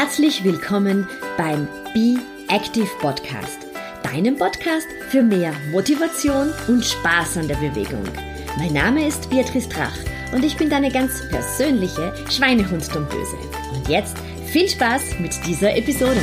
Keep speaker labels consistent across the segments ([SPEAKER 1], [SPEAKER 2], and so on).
[SPEAKER 1] Herzlich willkommen beim Be Active Podcast, deinem Podcast für mehr Motivation und Spaß an der Bewegung. Mein Name ist Beatrice Drach und ich bin deine ganz persönliche Schweinehunddomböse. Und jetzt viel Spaß mit dieser Episode.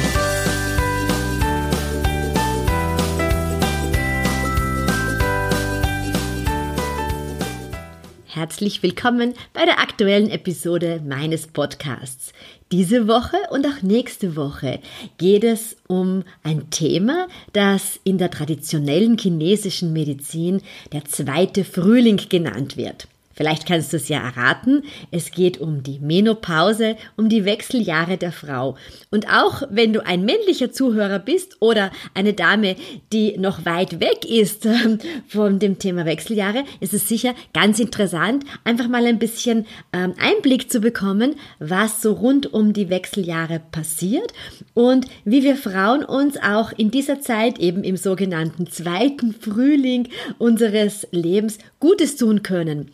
[SPEAKER 1] Herzlich willkommen bei der aktuellen Episode meines Podcasts. Diese Woche und auch nächste Woche geht es um ein Thema, das in der traditionellen chinesischen Medizin der zweite Frühling genannt wird. Vielleicht kannst du es ja erraten. Es geht um die Menopause, um die Wechseljahre der Frau. Und auch wenn du ein männlicher Zuhörer bist oder eine Dame, die noch weit weg ist von dem Thema Wechseljahre, ist es sicher ganz interessant, einfach mal ein bisschen ähm, Einblick zu bekommen, was so rund um die Wechseljahre passiert und wie wir Frauen uns auch in dieser Zeit eben im sogenannten zweiten Frühling unseres Lebens Gutes tun können.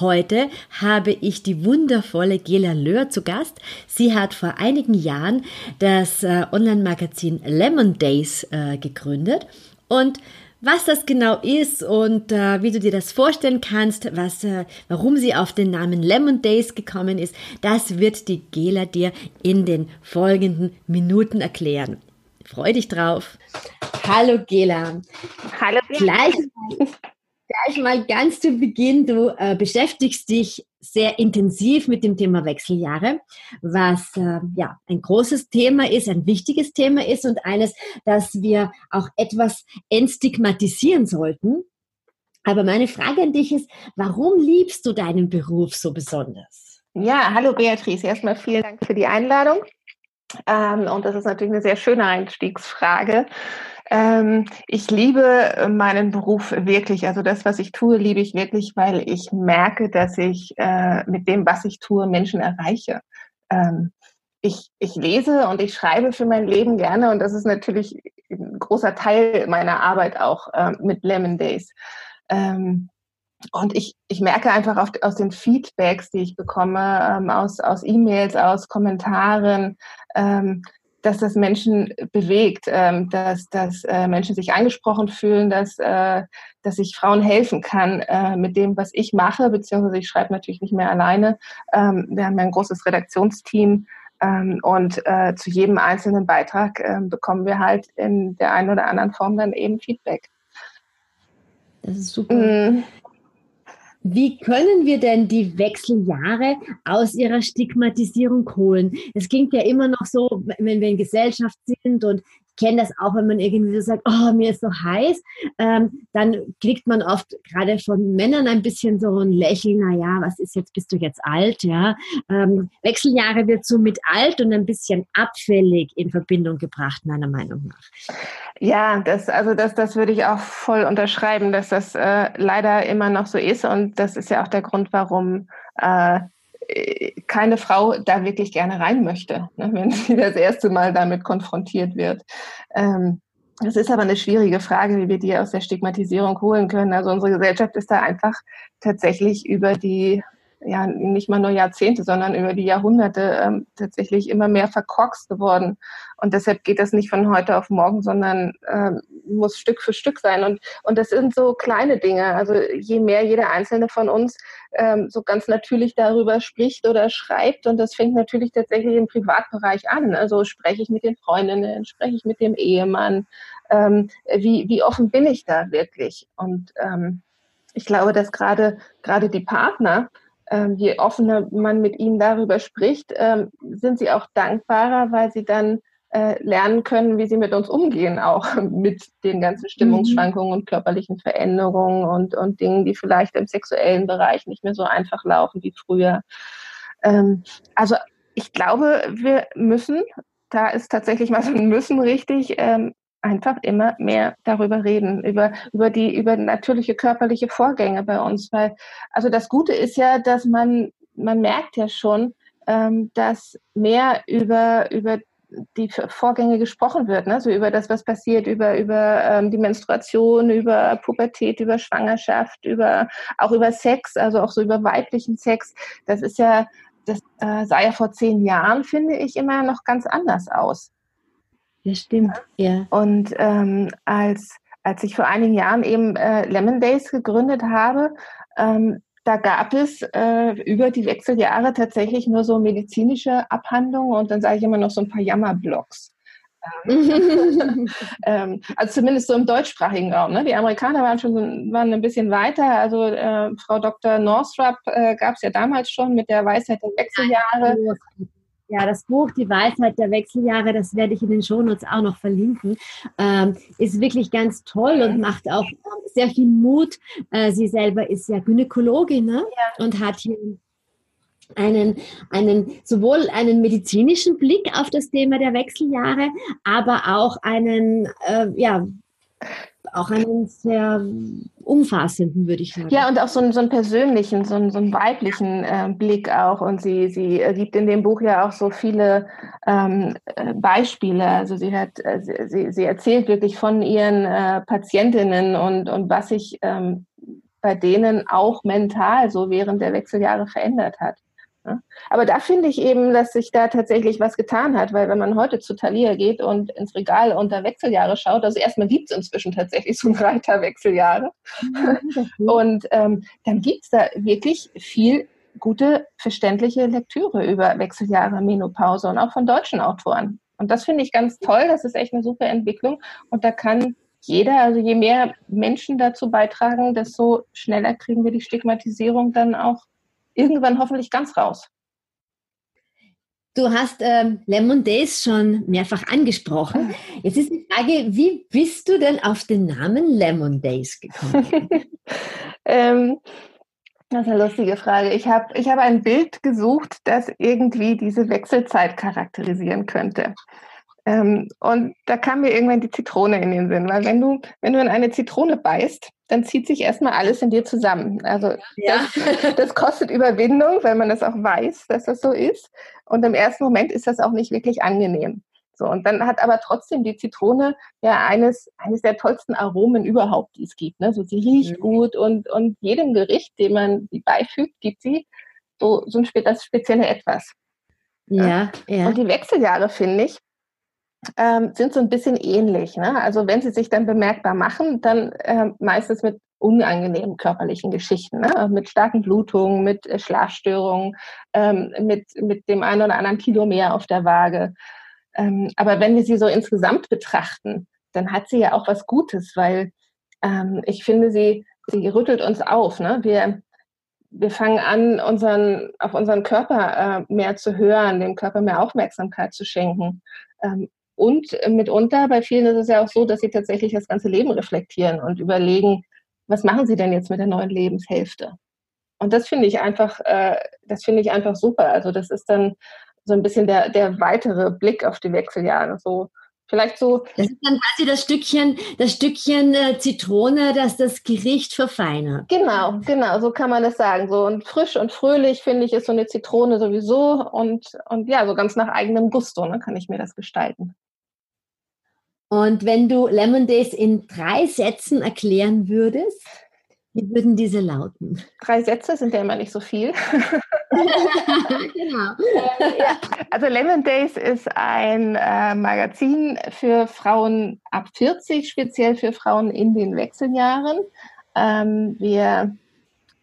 [SPEAKER 1] Heute habe ich die wundervolle Gela Löhr zu Gast. Sie hat vor einigen Jahren das äh, Online-Magazin Lemon Days äh, gegründet und was das genau ist und äh, wie du dir das vorstellen kannst, was, äh, warum sie auf den Namen Lemon Days gekommen ist, das wird die Gela dir in den folgenden Minuten erklären. Freu dich drauf. Hallo Gela.
[SPEAKER 2] Hallo.
[SPEAKER 1] Gleich, Gleich mal ganz zu Beginn, du äh, beschäftigst dich sehr intensiv mit dem Thema Wechseljahre, was äh, ja ein großes Thema ist, ein wichtiges Thema ist und eines, das wir auch etwas entstigmatisieren sollten. Aber meine Frage an dich ist, warum liebst du deinen Beruf so besonders?
[SPEAKER 2] Ja, hallo Beatrice. Erstmal vielen Dank für die Einladung. Ähm, und das ist natürlich eine sehr schöne Einstiegsfrage. Ähm, ich liebe äh, meinen Beruf wirklich. Also das, was ich tue, liebe ich wirklich, weil ich merke, dass ich äh, mit dem, was ich tue, Menschen erreiche. Ähm, ich, ich lese und ich schreibe für mein Leben gerne und das ist natürlich ein großer Teil meiner Arbeit auch äh, mit Lemon Days. Ähm, und ich, ich merke einfach auf, aus den Feedbacks, die ich bekomme, ähm, aus, aus E-Mails, aus Kommentaren, ähm, dass das Menschen bewegt, ähm, dass, dass äh, Menschen sich angesprochen fühlen, dass, äh, dass ich Frauen helfen kann äh, mit dem, was ich mache, beziehungsweise ich schreibe natürlich nicht mehr alleine. Ähm, wir haben ja ein großes Redaktionsteam ähm, und äh, zu jedem einzelnen Beitrag äh, bekommen wir halt in der einen oder anderen Form dann eben Feedback.
[SPEAKER 1] Das ist super. Mm. Wie können wir denn die Wechseljahre aus ihrer Stigmatisierung holen? Es klingt ja immer noch so, wenn wir in Gesellschaft sind und kenne das auch, wenn man irgendwie so sagt, oh, mir ist so heiß, ähm, dann kriegt man oft gerade von Männern ein bisschen so ein Lächeln, na ja, was ist jetzt, bist du jetzt alt, ja. Ähm, Wechseljahre wird so mit alt und ein bisschen abfällig in Verbindung gebracht, meiner Meinung nach.
[SPEAKER 2] Ja, das, also das, das würde ich auch voll unterschreiben, dass das äh, leider immer noch so ist und das ist ja auch der Grund, warum äh, keine Frau da wirklich gerne rein möchte, ne, wenn sie das erste Mal damit konfrontiert wird. Ähm, das ist aber eine schwierige Frage, wie wir die aus der Stigmatisierung holen können. Also unsere Gesellschaft ist da einfach tatsächlich über die ja nicht mal nur Jahrzehnte, sondern über die Jahrhunderte ähm, tatsächlich immer mehr verkorkst geworden. Und deshalb geht das nicht von heute auf morgen, sondern ähm, muss Stück für Stück sein. Und, und das sind so kleine Dinge. Also je mehr jeder Einzelne von uns ähm, so ganz natürlich darüber spricht oder schreibt, und das fängt natürlich tatsächlich im Privatbereich an. Also spreche ich mit den Freundinnen, spreche ich mit dem Ehemann, ähm, wie, wie offen bin ich da wirklich? Und ähm, ich glaube, dass gerade gerade die Partner ähm, je offener man mit ihnen darüber spricht, ähm, sind sie auch dankbarer, weil sie dann äh, lernen können, wie sie mit uns umgehen, auch mit den ganzen Stimmungsschwankungen und körperlichen Veränderungen und, und Dingen, die vielleicht im sexuellen Bereich nicht mehr so einfach laufen wie früher. Ähm, also ich glaube, wir müssen, da ist tatsächlich mal so ein Müssen richtig, ähm, einfach immer mehr darüber reden, über, über die, über natürliche körperliche Vorgänge bei uns. Weil, also das Gute ist ja, dass man, man merkt ja schon, ähm, dass mehr über, über die Vorgänge gesprochen wird, ne? so über das, was passiert, über, über ähm, die Menstruation, über Pubertät, über Schwangerschaft, über auch über Sex, also auch so über weiblichen Sex. Das ist ja das äh, sah ja vor zehn Jahren, finde ich, immer noch ganz anders aus.
[SPEAKER 1] Das stimmt, ja.
[SPEAKER 2] Und ähm, als, als ich vor einigen Jahren eben äh, Lemon Days gegründet habe, ähm, da gab es äh, über die Wechseljahre tatsächlich nur so medizinische Abhandlungen und dann sage ich immer noch so ein paar Jammerblogs. ähm, also zumindest so im deutschsprachigen Raum. Ne? Die Amerikaner waren schon waren ein bisschen weiter. Also äh, Frau Dr. Northrup äh, gab es ja damals schon mit der Weisheit der Wechseljahre.
[SPEAKER 1] Ja, das Buch Die Weisheit der Wechseljahre, das werde ich in den Shownotes auch noch verlinken, ähm, ist wirklich ganz toll und macht auch sehr viel Mut. Äh, sie selber ist ja Gynäkologin ne? ja. und hat hier einen, einen, sowohl einen medizinischen Blick auf das Thema der Wechseljahre, aber auch einen, äh, ja, auch einen sehr umfassenden, würde ich sagen.
[SPEAKER 2] Ja, und auch so einen, so einen persönlichen, so einen, so einen weiblichen äh, Blick auch. Und sie, sie äh, gibt in dem Buch ja auch so viele ähm, äh, Beispiele. Also sie hat, äh, sie, sie erzählt wirklich von ihren äh, Patientinnen und, und was sich ähm, bei denen auch mental so während der Wechseljahre verändert hat. Aber da finde ich eben, dass sich da tatsächlich was getan hat, weil wenn man heute zu Thalia geht und ins Regal unter Wechseljahre schaut, also erstmal gibt es inzwischen tatsächlich so einen Reiter Wechseljahre. Mhm, und ähm, dann gibt es da wirklich viel gute, verständliche Lektüre über Wechseljahre, Menopause und auch von deutschen Autoren. Und das finde ich ganz toll, das ist echt eine super Entwicklung. Und da kann jeder, also je mehr Menschen dazu beitragen, desto schneller kriegen wir die Stigmatisierung dann auch irgendwann hoffentlich ganz raus.
[SPEAKER 1] Du hast ähm, Lemon Days schon mehrfach angesprochen. Jetzt ist die Frage, wie bist du denn auf den Namen Lemon Days gekommen?
[SPEAKER 2] ähm, das ist eine lustige Frage. Ich habe ich hab ein Bild gesucht, das irgendwie diese Wechselzeit charakterisieren könnte. Ähm, und da kam mir irgendwann die Zitrone in den Sinn, weil wenn du, wenn du in eine Zitrone beißt, dann zieht sich erstmal alles in dir zusammen. Also ja. das, das, kostet Überwindung, weil man das auch weiß, dass das so ist. Und im ersten Moment ist das auch nicht wirklich angenehm. So, und dann hat aber trotzdem die Zitrone ja eines, eines der tollsten Aromen überhaupt, die es gibt. Ne? So, sie riecht mhm. gut und, und jedem Gericht, dem man sie beifügt, gibt sie so, so ein das spezielle Etwas.
[SPEAKER 1] Ja, ja.
[SPEAKER 2] Und die Wechseljahre, finde ich, ähm, sind so ein bisschen ähnlich. Ne? Also wenn sie sich dann bemerkbar machen, dann äh, meistens mit unangenehmen körperlichen Geschichten, ne? mit starken Blutungen, mit äh, Schlafstörungen, ähm, mit, mit dem einen oder anderen Kilo mehr auf der Waage. Ähm, aber wenn wir sie so insgesamt betrachten, dann hat sie ja auch was Gutes, weil ähm, ich finde, sie, sie rüttelt uns auf. Ne? Wir, wir fangen an, unseren, auf unseren Körper äh, mehr zu hören, dem Körper mehr Aufmerksamkeit zu schenken. Ähm, und mitunter, bei vielen ist es ja auch so, dass sie tatsächlich das ganze Leben reflektieren und überlegen, was machen sie denn jetzt mit der neuen Lebenshälfte? Und das finde ich einfach, äh, das finde ich einfach super. Also das ist dann so ein bisschen der, der weitere Blick auf die Wechseljahre. So, vielleicht so.
[SPEAKER 1] Das ist dann quasi das Stückchen, das Stückchen äh, Zitrone, das das Gericht verfeinert.
[SPEAKER 2] Genau, genau, so kann man das sagen. So und frisch und fröhlich finde ich ist so eine Zitrone sowieso und und ja, so ganz nach eigenem Gusto, ne, kann ich mir das gestalten.
[SPEAKER 1] Und wenn du Lemon Days in drei Sätzen erklären würdest, wie würden diese lauten?
[SPEAKER 2] Drei Sätze sind ja immer nicht so viel. genau. Ja. Also Lemon Days ist ein äh, Magazin für Frauen ab 40, speziell für Frauen in den Wechseljahren. Ähm, wir,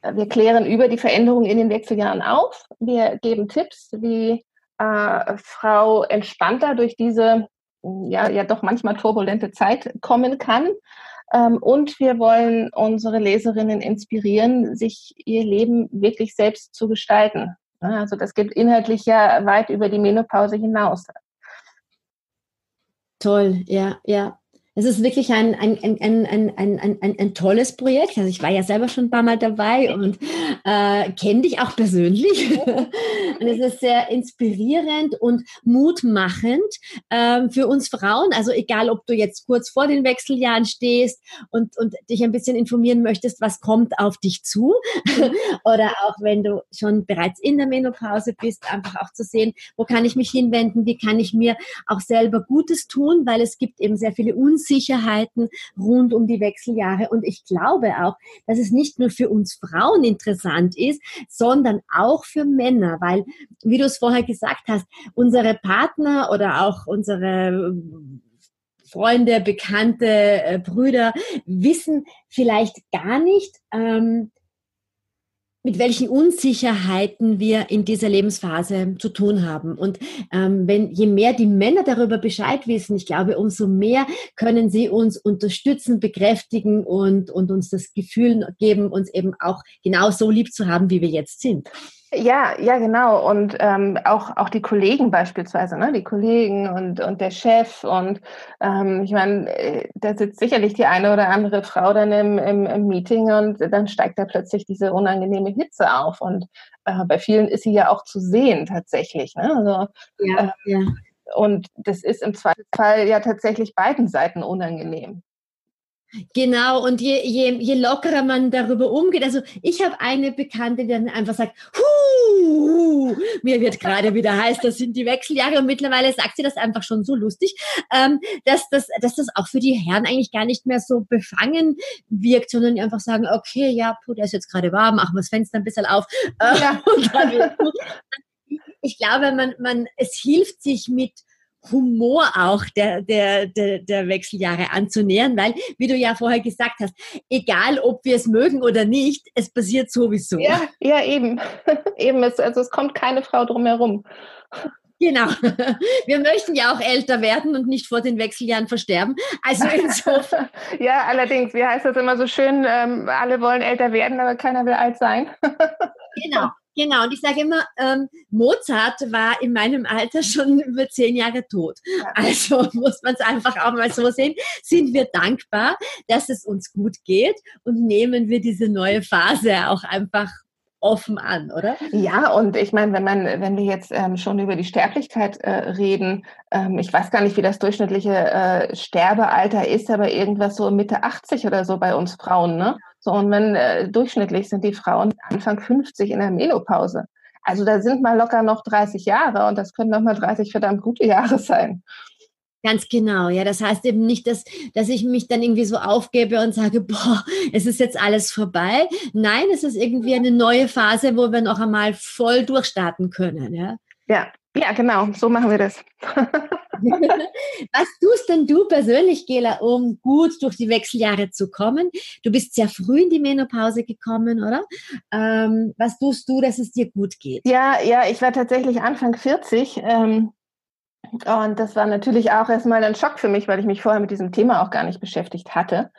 [SPEAKER 2] wir klären über die Veränderungen in den Wechseljahren auf. Wir geben Tipps, wie äh, Frau entspannter durch diese ja, ja doch manchmal turbulente Zeit kommen kann. Ähm, und wir wollen unsere Leserinnen inspirieren, sich ihr Leben wirklich selbst zu gestalten. Also das geht inhaltlich ja weit über die Menopause hinaus.
[SPEAKER 1] Toll, ja, ja. Es ist wirklich ein, ein, ein, ein, ein, ein, ein, ein tolles Projekt. Also ich war ja selber schon ein paar Mal dabei und äh, kenne dich auch persönlich. und es ist sehr inspirierend und mutmachend ähm, für uns Frauen. Also egal, ob du jetzt kurz vor den Wechseljahren stehst und, und dich ein bisschen informieren möchtest, was kommt auf dich zu. Oder auch wenn du schon bereits in der Menopause bist, einfach auch zu sehen, wo kann ich mich hinwenden, wie kann ich mir auch selber Gutes tun, weil es gibt eben sehr viele Unsicherheiten Unsicherheiten rund um die Wechseljahre. Und ich glaube auch, dass es nicht nur für uns Frauen interessant ist, sondern auch für Männer, weil, wie du es vorher gesagt hast, unsere Partner oder auch unsere Freunde, Bekannte, äh, Brüder wissen vielleicht gar nicht, ähm, mit welchen Unsicherheiten wir in dieser Lebensphase zu tun haben. Und ähm, wenn je mehr die Männer darüber Bescheid wissen, ich glaube, umso mehr können sie uns unterstützen, bekräftigen und, und uns das Gefühl geben, uns eben auch genau so lieb zu haben, wie wir jetzt sind.
[SPEAKER 2] Ja, ja, genau. Und ähm, auch, auch die Kollegen beispielsweise, ne? die Kollegen und, und der Chef. Und ähm, ich meine, äh, da sitzt sicherlich die eine oder andere Frau dann im, im, im Meeting und dann steigt da plötzlich diese unangenehme Hitze auf. Und äh, bei vielen ist sie ja auch zu sehen tatsächlich. Ne? Also, ja, äh, ja. Und das ist im Zweifelsfall ja tatsächlich beiden Seiten unangenehm.
[SPEAKER 1] Genau, und je, je, je lockerer man darüber umgeht, also ich habe eine Bekannte, die dann einfach sagt, Huh, mir wird gerade wieder heiß, das sind die Wechseljahre und mittlerweile sagt sie das einfach schon so lustig, ähm, dass, das, dass das auch für die Herren eigentlich gar nicht mehr so befangen wirkt, sondern die einfach sagen, okay, ja, puh, der ist jetzt gerade warm, machen wir das Fenster ein bisschen auf. Äh, ja. ich glaube, man, man, es hilft sich mit Humor auch der, der, der, der Wechseljahre anzunähern, weil, wie du ja vorher gesagt hast, egal ob wir es mögen oder nicht, es passiert sowieso.
[SPEAKER 2] Ja, ja eben. eben, es, also es kommt keine Frau drum herum.
[SPEAKER 1] Genau. Wir möchten ja auch älter werden und nicht vor den Wechseljahren versterben. Also insofern.
[SPEAKER 2] ja, allerdings, wie heißt das immer so schön, ähm, alle wollen älter werden, aber keiner will alt sein.
[SPEAKER 1] genau. Genau, und ich sage immer, ähm, Mozart war in meinem Alter schon über zehn Jahre tot. Also muss man es einfach auch mal so sehen. Sind wir dankbar, dass es uns gut geht und nehmen wir diese neue Phase auch einfach offen an, oder?
[SPEAKER 2] Ja, und ich meine, wenn man, wenn wir jetzt ähm, schon über die Sterblichkeit äh, reden, ähm, ich weiß gar nicht, wie das durchschnittliche äh, Sterbealter ist, aber irgendwas so Mitte 80 oder so bei uns Frauen, ne? So, und wenn äh, durchschnittlich sind die Frauen Anfang 50 in der Menopause. Also da sind mal locker noch 30 Jahre und das können noch mal 30 verdammt gute Jahre sein.
[SPEAKER 1] Ganz genau, ja. Das heißt eben nicht, dass, dass ich mich dann irgendwie so aufgebe und sage, boah, es ist jetzt alles vorbei. Nein, es ist irgendwie eine neue Phase, wo wir noch einmal voll durchstarten können, ja.
[SPEAKER 2] Ja, ja, genau. So machen wir das.
[SPEAKER 1] Was tust denn du persönlich, Gela, um gut durch die Wechseljahre zu kommen? Du bist sehr früh in die Menopause gekommen, oder? Ähm, was tust du, dass es dir gut geht?
[SPEAKER 2] Ja, ja, ich war tatsächlich Anfang 40. Ähm, und das war natürlich auch erstmal ein Schock für mich, weil ich mich vorher mit diesem Thema auch gar nicht beschäftigt hatte.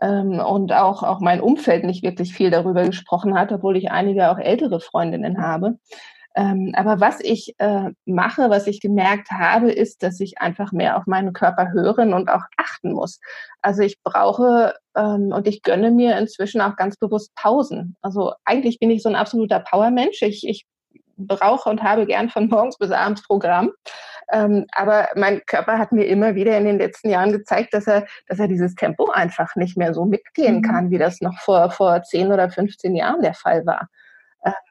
[SPEAKER 2] Ähm, und auch, auch mein Umfeld nicht wirklich viel darüber gesprochen hat, obwohl ich einige auch ältere Freundinnen habe. Ähm, aber was ich äh, mache, was ich gemerkt habe, ist, dass ich einfach mehr auf meinen Körper hören und auch achten muss. Also ich brauche ähm, und ich gönne mir inzwischen auch ganz bewusst Pausen. Also eigentlich bin ich so ein absoluter Powermensch. Ich, ich brauche und habe gern von morgens bis abends Programm. Ähm, aber mein Körper hat mir immer wieder in den letzten Jahren gezeigt, dass er, dass er dieses Tempo einfach nicht mehr so mitgehen mhm. kann, wie das noch vor, vor 10 oder 15 Jahren der Fall war.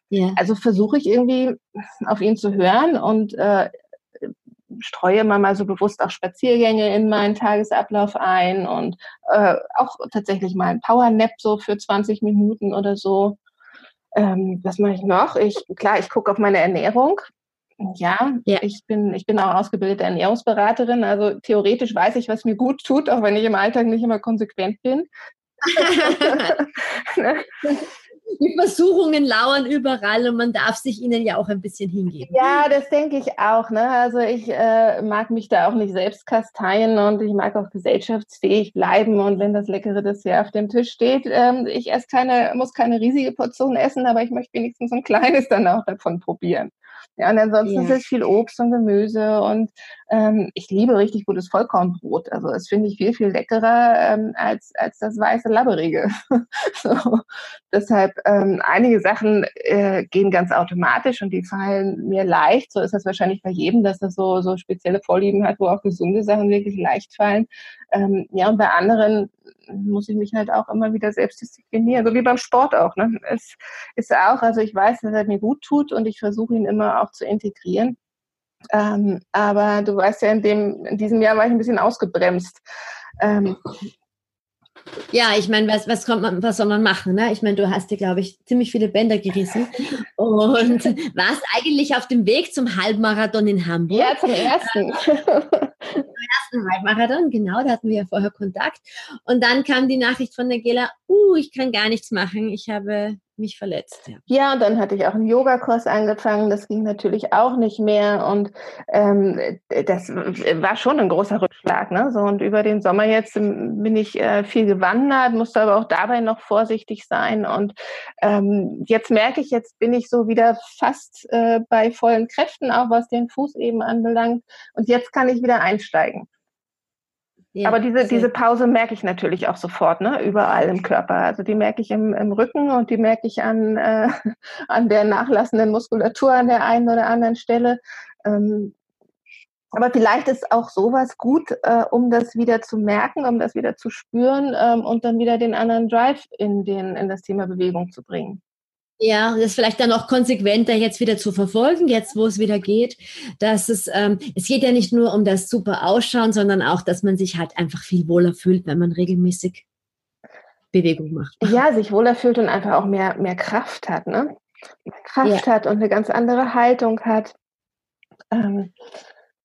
[SPEAKER 2] Ja. Also versuche ich irgendwie auf ihn zu hören und äh, streue immer mal so bewusst auch Spaziergänge in meinen Tagesablauf ein und äh, auch tatsächlich mal ein Powernap so für 20 Minuten oder so. Ähm, was mache ich noch? Ich, klar, ich gucke auf meine Ernährung. Ja, ja, ich bin, ich bin auch ausgebildete Ernährungsberaterin. Also theoretisch weiß ich, was mir gut tut, auch wenn ich im Alltag nicht immer konsequent bin.
[SPEAKER 1] Die Versuchungen lauern überall und man darf sich ihnen ja auch ein bisschen hingeben.
[SPEAKER 2] Ja, das denke ich auch. Ne? Also ich äh, mag mich da auch nicht selbst kasteien und ich mag auch gesellschaftsfähig bleiben. Und wenn das leckere Dessert auf dem Tisch steht, ähm, ich esse keine, muss keine riesige Portion essen, aber ich möchte wenigstens ein kleines dann auch davon probieren. Ja, und ansonsten ja. ist es viel Obst und Gemüse und ähm, ich liebe richtig gutes Vollkornbrot. Also das finde ich viel, viel leckerer ähm, als, als das weiße Labberige. so. Deshalb ähm, einige Sachen äh, gehen ganz automatisch und die fallen mir leicht. So ist das wahrscheinlich bei jedem, dass das so, so spezielle Vorlieben hat, wo auch gesunde Sachen wirklich leicht fallen. Ähm, ja, und bei anderen muss ich mich halt auch immer wieder selbst disziplinieren, so wie beim Sport auch. Ne? Es ist auch, also ich weiß, dass er mir gut tut und ich versuche ihn immer auch zu integrieren. Ähm, aber du weißt ja, in, dem, in diesem Jahr war ich ein bisschen ausgebremst.
[SPEAKER 1] Ähm, ja, ich meine, was, was, kommt man, was soll man machen? Ne? Ich meine, du hast dir, glaube ich, ziemlich viele Bänder gerissen und warst eigentlich auf dem Weg zum Halbmarathon in Hamburg.
[SPEAKER 2] Ja, zum ersten.
[SPEAKER 1] zum ersten Halbmarathon, genau, da hatten wir ja vorher Kontakt. Und dann kam die Nachricht von der Gela, uh, ich kann gar nichts machen, ich habe mich verletzt.
[SPEAKER 2] Ja. ja, und dann hatte ich auch einen Yogakurs angefangen. Das ging natürlich auch nicht mehr. Und ähm, das war schon ein großer Rückschlag. Ne? So, und über den Sommer jetzt bin ich äh, viel gewandert, musste aber auch dabei noch vorsichtig sein. Und ähm, jetzt merke ich, jetzt bin ich so wieder fast äh, bei vollen Kräften, auch was den Fuß eben anbelangt. Und jetzt kann ich wieder einsteigen. Ja, Aber diese, diese Pause merke ich natürlich auch sofort, ne? überall im Körper. Also die merke ich im, im Rücken und die merke ich an, äh, an der nachlassenden Muskulatur an der einen oder anderen Stelle. Ähm, aber vielleicht ist auch sowas gut, äh, um das wieder zu merken, um das wieder zu spüren ähm, und dann wieder den anderen Drive in, den, in das Thema Bewegung zu bringen.
[SPEAKER 1] Ja, das vielleicht dann auch konsequenter jetzt wieder zu verfolgen, jetzt wo es wieder geht, dass es, ähm, es geht ja nicht nur um das super Ausschauen, sondern auch, dass man sich halt einfach viel wohler fühlt, wenn man regelmäßig Bewegung macht.
[SPEAKER 2] Ja, sich wohler fühlt und einfach auch mehr, mehr Kraft hat, ne? Kraft ja. hat und eine ganz andere Haltung hat. Ähm,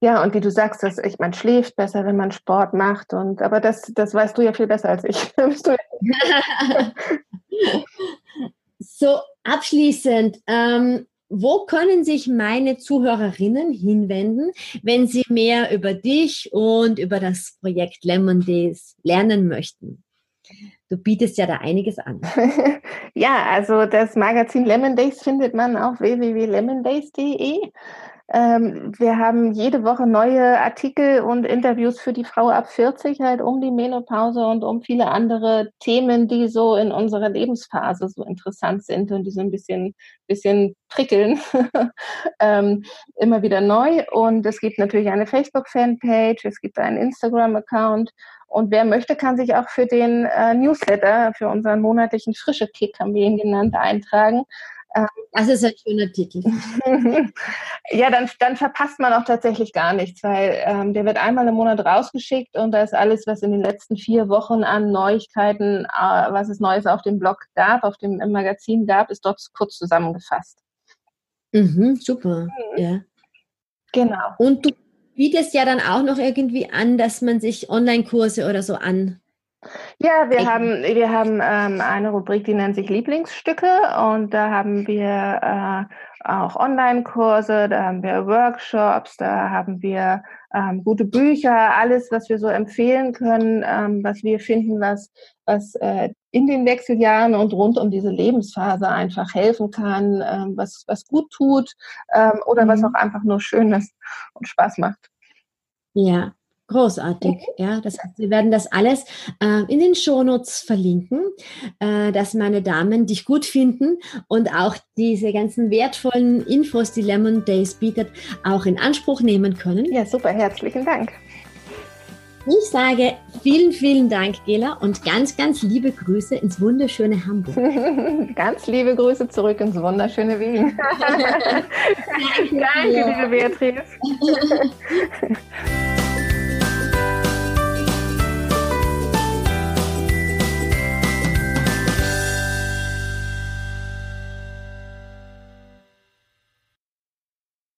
[SPEAKER 2] ja, und wie du sagst, dass ich, man schläft besser, wenn man Sport macht. Und aber das, das weißt du ja viel besser als ich.
[SPEAKER 1] So, abschließend, ähm, wo können sich meine Zuhörerinnen hinwenden, wenn sie mehr über dich und über das Projekt Lemon Days lernen möchten? Du bietest ja da einiges an.
[SPEAKER 2] ja, also das Magazin Lemon Days findet man auf www.lemondays.de. Ähm, wir haben jede Woche neue Artikel und Interviews für die Frau ab 40 halt um die Menopause und um viele andere Themen, die so in unserer Lebensphase so interessant sind und die so ein bisschen, bisschen prickeln. ähm, immer wieder neu. Und es gibt natürlich eine Facebook-Fanpage, es gibt einen Instagram-Account. Und wer möchte, kann sich auch für den äh, Newsletter, für unseren monatlichen Frische Kick, haben wir ihn genannt, eintragen.
[SPEAKER 1] Ähm, das ist ein schöner Titel.
[SPEAKER 2] ja, dann, dann verpasst man auch tatsächlich gar nichts, weil ähm, der wird einmal im Monat rausgeschickt und da ist alles, was in den letzten vier Wochen an Neuigkeiten, äh, was es Neues auf dem Blog gab, auf dem im Magazin gab, ist dort kurz zusammengefasst.
[SPEAKER 1] Mhm, super, mhm. ja. Genau. Und du bietest ja dann auch noch irgendwie an, dass man sich Online-Kurse oder so an
[SPEAKER 2] ja, wir haben, wir haben ähm, eine Rubrik, die nennt sich Lieblingsstücke und da haben wir äh, auch Online-Kurse, da haben wir Workshops, da haben wir ähm, gute Bücher, alles, was wir so empfehlen können, ähm, was wir finden, was, was äh, in den Wechseljahren und rund um diese Lebensphase einfach helfen kann, ähm, was, was gut tut ähm, oder mhm. was auch einfach nur schön ist und Spaß macht.
[SPEAKER 1] Ja, Großartig, ja. Das heißt, wir werden das alles äh, in den Shownotes verlinken, äh, dass meine Damen dich gut finden und auch diese ganzen wertvollen Infos, die Lemon Days bietet, auch in Anspruch nehmen können.
[SPEAKER 2] Ja, super, herzlichen Dank.
[SPEAKER 1] Ich sage vielen, vielen Dank, Gela, und ganz, ganz liebe Grüße ins wunderschöne Hamburg.
[SPEAKER 2] ganz liebe Grüße zurück ins wunderschöne Wien. Danke, liebe Beatrice.